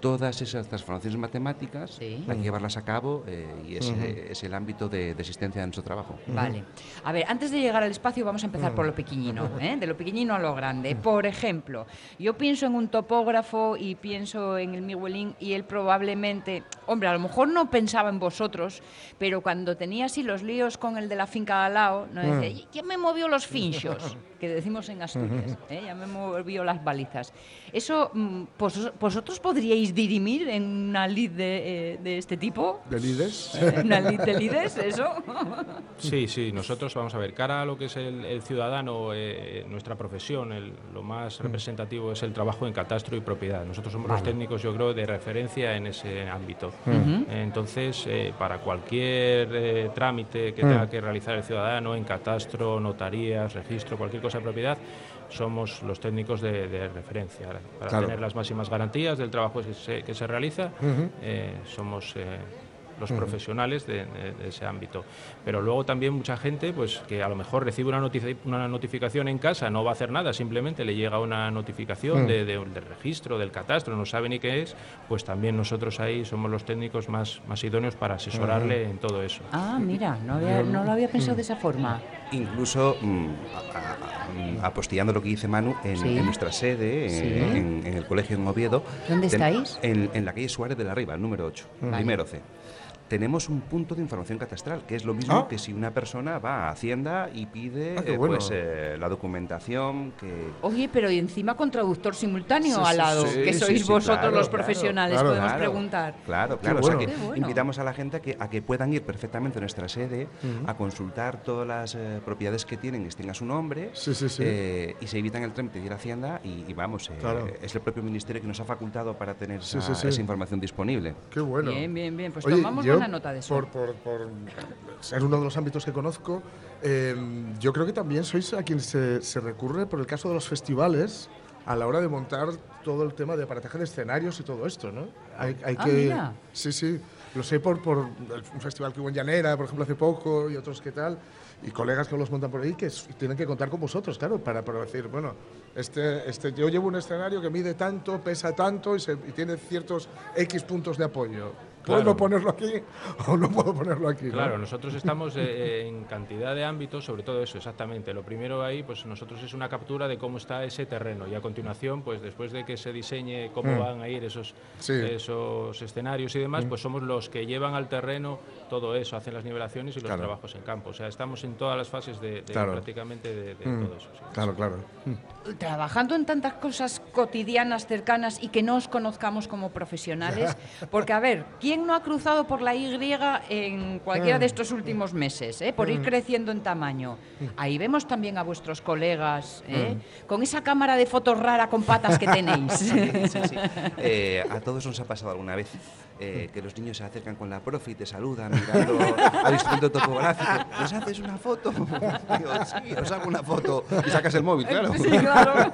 todas esas transformaciones matemáticas Sí. hay que llevarlas a cabo eh, y ese es el ámbito de, de existencia de nuestro trabajo. Vale. A ver, antes de llegar al espacio vamos a empezar por lo pequeñino, ¿eh? de lo pequeñino a lo grande. Por ejemplo, yo pienso en un topógrafo y pienso en el Miguelín y él probablemente, hombre, a lo mejor no pensaba en vosotros, pero cuando tenía así los líos con el de la finca de al lado, no decía, "¿Y ¿quién me movió los finchos? Que decimos en Asturias, ¿eh? ya me movió las balizas. Eso, mm, vos- ¿vosotros podríais dirimir en una lid de, eh, de este tipo? ¿De Lides? ¿En una lid de? ¿ves eso? Sí, sí, nosotros vamos a ver, cara a lo que es el, el ciudadano, eh, nuestra profesión, el- lo más representativo es el trabajo en catastro y propiedad. Nosotros somos los técnicos, yo creo, de referencia en ese ámbito. Entonces, eh, para cualquier eh, trámite que tenga que realizar el ciudadano en catastro, notarías, registro, cualquier cosa de propiedad, somos los técnicos de, de referencia. Para Claro. tener las máximas garantías del trabajo que se, que se realiza, eh, somos... los profesionales de, de- de ese ámbito. Pero luego también mucha gente pues que a lo mejor recibe una, notici- una notificación en casa, no va a hacer nada, simplemente le llega una notificación de- de- del registro, del catastro, no sabe ni qué es, pues también nosotros ahí somos los técnicos más, más idóneos para asesorarle en todo eso. Ah, mira, no, había- no lo había pensado de esa forma. Incluso mm, a- a- mm, apostillando lo que dice Manu, en, Sí. en nuestra sede, eh, Sí. en, en el colegio en Oviedo. ¿Dónde ten- estáis? En, en la calle Suárez de la Riva, el número 8, Vale. primero C. Tenemos un punto de información catastral, que es lo mismo Ah. que si una persona va a Hacienda y pide Ah, eh, bueno. pues, eh, la documentación que, Oye, pero y encima con traductor simultáneo Sí, al lado, sí, que sí, sois sí, vosotros claro, los claro, profesionales, claro, podemos Claro, preguntar. Claro, claro. O sea que bueno. invitamos a la gente a que, a que puedan ir perfectamente a nuestra sede a consultar todas las eh, propiedades que tienen, que estén a su nombre, Sí, sí, sí. eh, y se evitan el trámite de ir a Hacienda y, y vamos, eh, Claro. es el propio ministerio que nos ha facultado para tener Sí, esa, sí, sí. esa información disponible. Qué bueno. Bien, bien, bien. Pues Oye, tomamos yo, buena nota de eso. Por, por- por ser uno de los ámbitos que conozco, eh, yo creo que también sois a quien se, se recurre por el caso de los festivales a la hora de montar todo el tema de aparataje de escenarios y todo esto, ¿no? Hay, hay Ah, que, mira. Sí, sí. Lo sé por, por un festival que hubo en Llanera, por ejemplo, hace poco, y otros que tal, y colegas que los montan por ahí que tienen que contar con vosotros, claro, para, para decir, bueno, este, este, yo llevo un escenario que mide tanto, pesa tanto y, se- y tiene ciertos X puntos de apoyo. ¿Puedo Claro. ponerlo aquí o no puedo ponerlo aquí? no? Claro, nosotros estamos eh, en cantidad de ámbitos, sobre todo eso, exactamente. Lo primero ahí, pues nosotros es una captura de cómo está ese terreno y a continuación, pues después de que se diseñe cómo Mm. van a ir esos, Sí. esos escenarios y demás, pues somos los que llevan al terreno todo eso, hacen las nivelaciones y los Claro. trabajos en campo. O sea, estamos en todas las fases de, de Claro. prácticamente de, de Mm, todo eso. sí. Claro, claro. Trabajando en tantas cosas cotidianas, cercanas y que no os conozcamos como profesionales, porque a ver, ¿quién no ha cruzado por la Y en cualquiera Mm. de estos últimos meses, eh, por ir creciendo en tamaño? Ahí vemos también a vuestros colegas, ¿eh? Mm. con esa cámara de fotos rara con patas que tenéis. Sí, sí. Eh, a todos nos ha pasado alguna vez eh, que los niños se acercan con la profe y te saludan mirando al instrumento topográfico. ¿Nos haces una foto? Digo, sí, os hago una foto. Y sacas el móvil, claro. Sí, claro.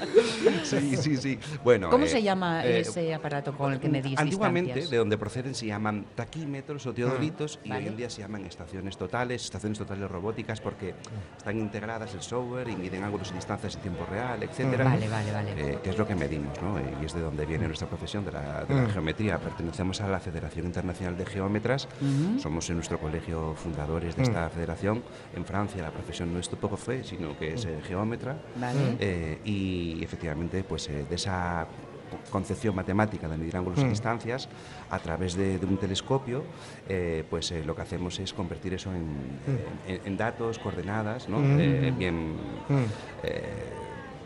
Sí, sí, sí. Bueno, ¿Cómo eh, se llama eh, ese aparato con el que medís Antiguamente, distancias? de donde proceden, se llaman taquímetros o teodolitos y Vale. hoy en día se llaman estaciones totales, estaciones totales robóticas porque están integradas el software y miden ángulos y distancias en tiempo real, etcétera. Vale, vale, vale. Eh, que es lo que medimos, ¿no? Eh, y es de donde viene nuestra profesión de la, de la geometría. Pertenecemos a la Federación Internacional de Geómetras, somos en nuestro colegio fundadores de esta federación. En Francia la profesión no es topógrafo, sino que es eh, geómetra. Vale. Eh, y efectivamente, pues eh, de esa co- concepción matemática de medir ángulos y distancias, a través de, de un telescopio, eh, pues eh, lo que hacemos es convertir eso en, en- en datos, coordenadas, ¿no? Eh, bien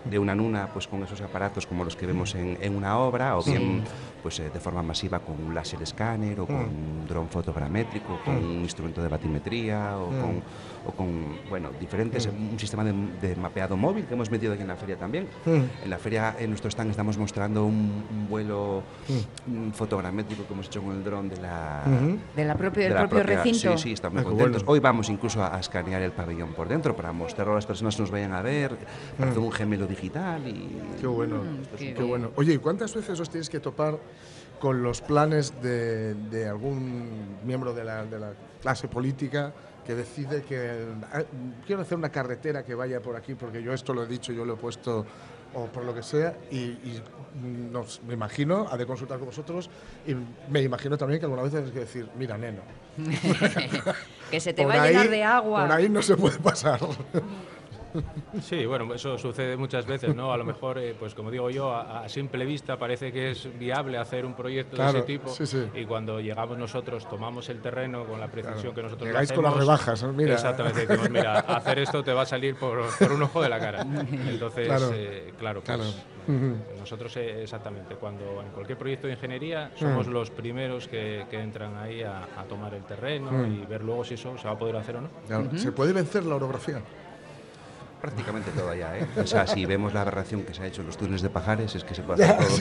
de una nuna pues con esos aparatos como los que vemos en, en una obra o bien pues eh, de forma masiva con un láser escáner o con un dron fotogramétrico con un instrumento de batimetría o, con, o con bueno diferentes un sistema de, de mapeado móvil que hemos metido aquí en la feria también en la feria en nuestro stand estamos mostrando un, un vuelo mm, fotogramétrico que hemos hecho con el dron de la De la propia, de del la propio propia- recinto. Sí, sí, están muy Ah, contentos. bueno. Hoy vamos incluso a, a escanear el pabellón por dentro para mostrarlo a las personas que nos vayan a ver, para hacer un gemelo digital y... Qué bueno. Mm, qué Qué bueno. Oye, ¿y cuántas veces os tenéis que topar con los planes de, de algún miembro de la, de la clase política que decide que ah, quiero hacer una carretera que vaya por aquí porque yo esto lo he dicho, yo lo he puesto o por lo que sea y, y nos, me imagino, ha de consultar con vosotros y me imagino también que alguna vez tenéis que decir, mira, neno, que se te por va a llenar de agua. Por ahí no se puede pasar. Sí, bueno, eso sucede muchas veces, ¿no? A lo mejor, eh, pues como digo yo, a, a simple vista parece que es viable hacer un proyecto Claro, de ese tipo sí, sí. y cuando llegamos nosotros, tomamos el terreno con la precisión Claro. que nosotros Llegáis con las hacemos, rebajas, ¿no? Mira. Exactamente, decimos, mira, hacer esto te va a salir por, por un ojo de la cara. Entonces, Claro, eh, claro, pues, claro. Nosotros eh, exactamente, cuando en cualquier proyecto de ingeniería somos los primeros que, que entran ahí a, a tomar el terreno y ver luego si eso se va a poder hacer o no. Claro, ¿Se puede vencer la orografía? Prácticamente todo ya, ¿eh? O sea, si vemos la aberración que se ha hecho en los túneles de Pajares, es que se puede hacer todo.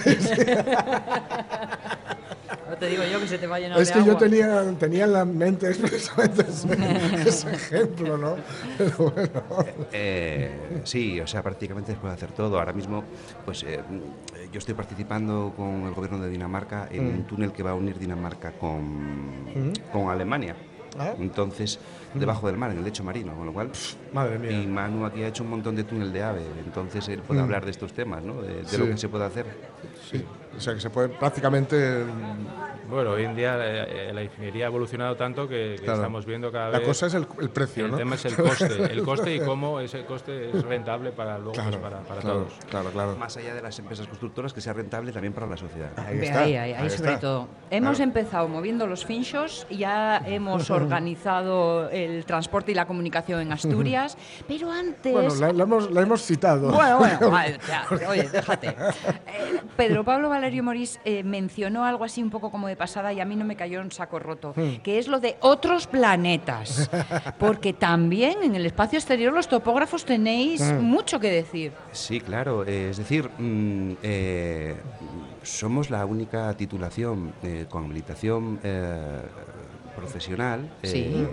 No te digo yo que se te va a llenar Es de que yo agua. tenía, tenía en la mente expresamente ese, ese ejemplo, ¿no? Pero bueno. Eh, sí, o sea, prácticamente se puede hacer todo. Ahora mismo, pues eh, yo estoy participando con el gobierno de Dinamarca en un túnel que va a unir Dinamarca con, con Alemania. Ah. Entonces, debajo del mar, en el lecho marino, con lo cual... Madre mía. Y Manu aquí ha hecho un montón de túnel de ave, entonces él puede hablar de estos temas, ¿no? De, de Sí. lo que se puede hacer. Sí. O sea que se puede prácticamente. Bueno, hoy en día eh, la ingeniería ha evolucionado tanto que, que Claro. estamos viendo cada La vez... cosa es el, el precio, el ¿no? tema es el coste, el coste y cómo ese coste es rentable para luego pues, Claro, para, para claro, todos. claro, claro. Más allá de las empresas constructoras, que sea rentable también para la sociedad. Ahí está. ahí, ahí, ahí ahí sobre está. todo. Hemos empezado moviendo los finchos, ya hemos organizado el transporte y la comunicación en Asturias, pero antes... Bueno, la, la hemos, la hemos citado. Bueno, bueno, vale, ya, oye, déjate. Eh, Pedro Pablo Valerio Morís eh, mencionó algo así un poco como de pasada y a mí no me cayó en saco roto, que es lo de otros planetas. Porque también en el espacio exterior los topógrafos tenéis mucho que decir. Sí, claro. eh, es decir, mm, eh, somos la única titulación con habilitación profesional Sí.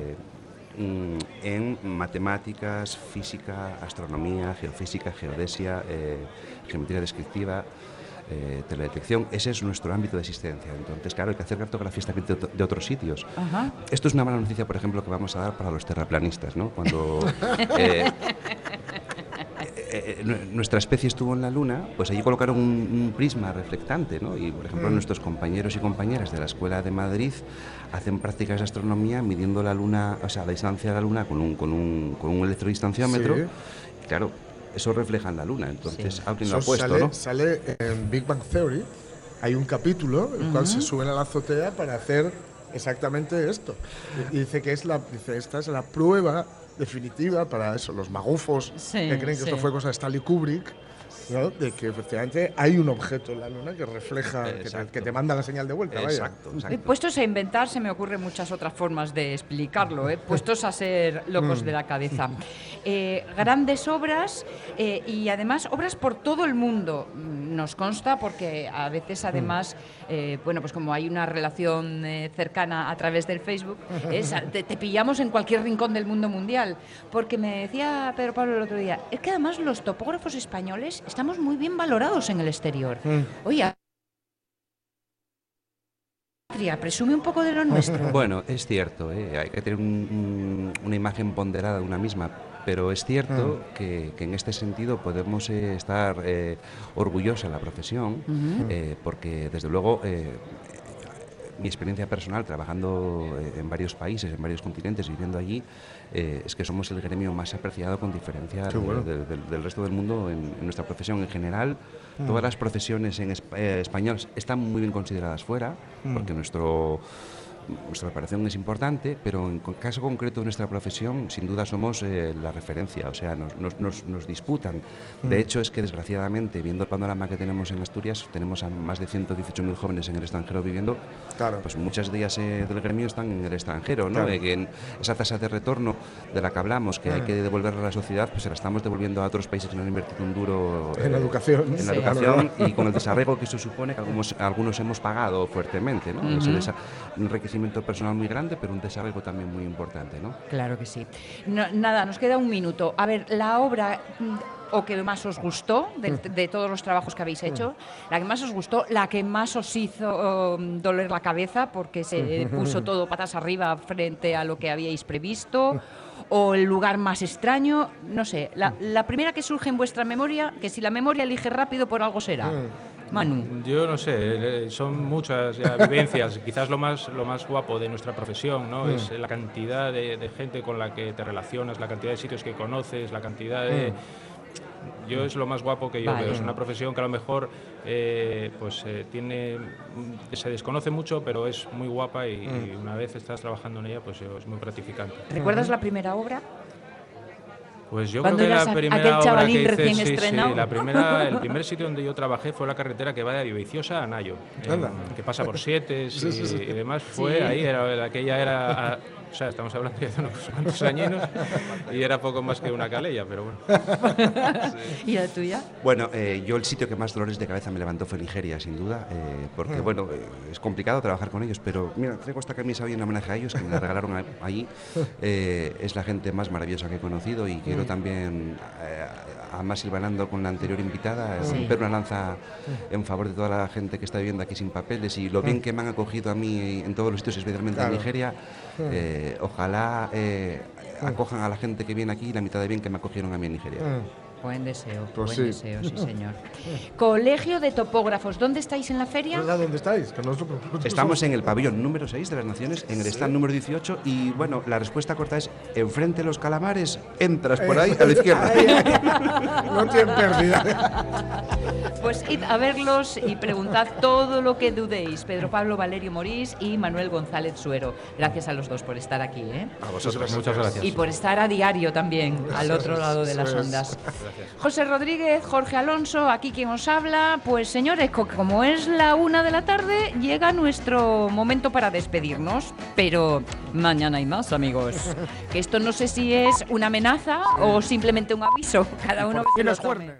mm, en matemáticas, física, astronomía, geofísica, geodesia, geometría descriptiva. Eh, teledetección, ese es nuestro ámbito de existencia. Entonces, claro, hay que hacer cartografías también de, de otros sitios. Ajá. Esto es una mala noticia, por ejemplo, que vamos a dar para los terraplanistas, ¿no? Cuando eh, eh, nu- nuestra especie estuvo en la Luna, pues allí colocaron un, un prisma reflectante, ¿no? Y, por ejemplo, nuestros compañeros y compañeras de la Escuela de Madrid hacen prácticas de astronomía midiendo la Luna, o sea, la distancia de la Luna con un, con un, con un electrodistanciómetro. Sí. Y claro, eso refleja en la Luna, entonces alguien lo ha puesto, sale, ¿no? sale en Big Bang Theory. Hay un capítulo en el cual se suben a la azotea para hacer exactamente esto. Y dice que es la, dice, esta es la prueba definitiva para eso, los magufos Sí, que creen que sí. esto fue cosa de Stanley Kubrick. ¿No? De que efectivamente hay un objeto en la luna que refleja, que te, Exacto. que te manda la señal de vuelta. vaya. Exacto, Eh, exacto. Puestos a inventar, se me ocurren muchas otras formas de explicarlo, ¿eh? puestos a ser locos de la cabeza. Eh, grandes obras eh, y además obras por todo el mundo. Mm, Nos consta porque a veces además, eh, bueno, pues como hay una relación eh, cercana a través del Facebook, es- te, te pillamos en cualquier rincón del mundo mundial. Porque me decía Pedro Pablo el otro día, es que además los topógrafos españoles estamos muy bien valorados en el exterior. Oye, patria, presume un poco de lo nuestro. Bueno, es cierto, ¿eh? hay que tener un- un- una imagen ponderada de una misma, pero es cierto que, que en este sentido podemos eh, estar eh, orgullosos de la profesión, eh, porque desde luego eh, mi experiencia personal trabajando eh, en varios países, en varios continentes, viviendo allí, eh, es que somos el gremio más apreciado con diferencia Qué bueno. de- de- del, del resto del mundo en, en nuestra profesión en general. Todas las profesiones en esp- eh, español están muy bien consideradas fuera, porque nuestro nuestra preparación es importante, pero en co- caso concreto de nuestra profesión, sin duda somos eh, la referencia, o sea, nos, nos- nos- nos disputan. De hecho, es que desgraciadamente, viendo el panorama que tenemos en Asturias, tenemos a más de 118.000 jóvenes en el extranjero viviendo, Claro. pues muchas de ellas eh, del gremio están en el extranjero, ¿no? Claro. Eh, que en esa tasa de retorno de la que hablamos, que hay que devolverla a la sociedad, pues se la estamos devolviendo a otros países que no han invertido un duro En la educación. en la Sí. educación y con el desarraigo que eso supone, que algunos, algunos hemos pagado fuertemente, ¿no? Ese desa- un enriquecimiento personal muy grande, pero un desarraigo también muy importante, ¿no? Claro que sí. No- nada, nos queda un minuto. A ver, la obra mm, o que más os gustó de, de todos los trabajos que habéis hecho, la que más os gustó, la que más os hizo um, doler la cabeza porque se puso todo patas arriba frente a lo que habíais previsto, o el lugar más extraño, no sé, la, la primera que surge en vuestra memoria, que si la memoria elige rápido por algo será. Manu. Yo no sé, eh, son muchas ya vivencias. Quizás lo más, lo más guapo de nuestra profesión ¿no? es la cantidad de, de gente con la que te relacionas, la cantidad de sitios que conoces, la cantidad de... Yo es lo más guapo que yo Vale. veo. Es una profesión que a lo mejor eh, pues eh, tiene mm, se desconoce mucho, pero es muy guapa y, y una vez estás trabajando en ella, pues es muy gratificante. ¿Recuerdas la primera obra? Pues yo Cuando creo que la primera obra que hice, recién sí, sí, la primera, el primer sitio donde yo trabajé fue la carretera que va de Viciosa a Nayo, en- Anda. que pasa por siete Sí, sí, sí. y demás. Fue Sí. ahí, era, aquella era, a- o sea, estamos hablando de hace unos cuantos añinos y era poco más que una calella, pero bueno. ¿Y la tuya? Bueno, eh, yo el sitio que más dolores de cabeza me levantó fue Nigeria, sin duda, eh, porque bueno, eh, es complicado trabajar con ellos, pero mira, traigo esta camisa hoy en homenaje a ellos, que me la regalaron a- allí. Eh, es la gente más maravillosa que he conocido y quiero también, eh, además silbanando con la anterior invitada, Sí. romper una lanza en favor de toda la gente que está viviendo aquí sin papeles y lo bien que me han acogido a mí en todos los sitios, especialmente Claro. en Nigeria. Eh, ojalá eh, acojan a la gente que viene aquí la mitad de bien que me acogieron a mí en Nigeria. Buen deseo, Pues buen sí. deseo, sí señor. Colegio de Topógrafos, ¿dónde estáis en la feria? ¿Verdad dónde estáis? Que nosotros- Estamos en el pabellón número 6 de las Naciones, en el stand número 18 y bueno, la respuesta corta es enfrente de los calamares, entras por ahí a la izquierda. Ahí, ahí. No tienen pérdida. Pues id a verlos y preguntad todo lo que dudéis. Pedro Pablo Valerio Morís y Manuel González Suero. Gracias a los dos por estar aquí, ¿eh? A vosotros. Muchas gracias. Y por estar a diario también al otro lado de las Eso José Rodríguez, Jorge Alonso, aquí quien os habla. Pues señores, co- como es la una de la tarde, llega nuestro momento para despedirnos. Pero mañana hay más, amigos. Que esto no sé si es una amenaza o simplemente un aviso. Cada uno que lo tome. Juernes?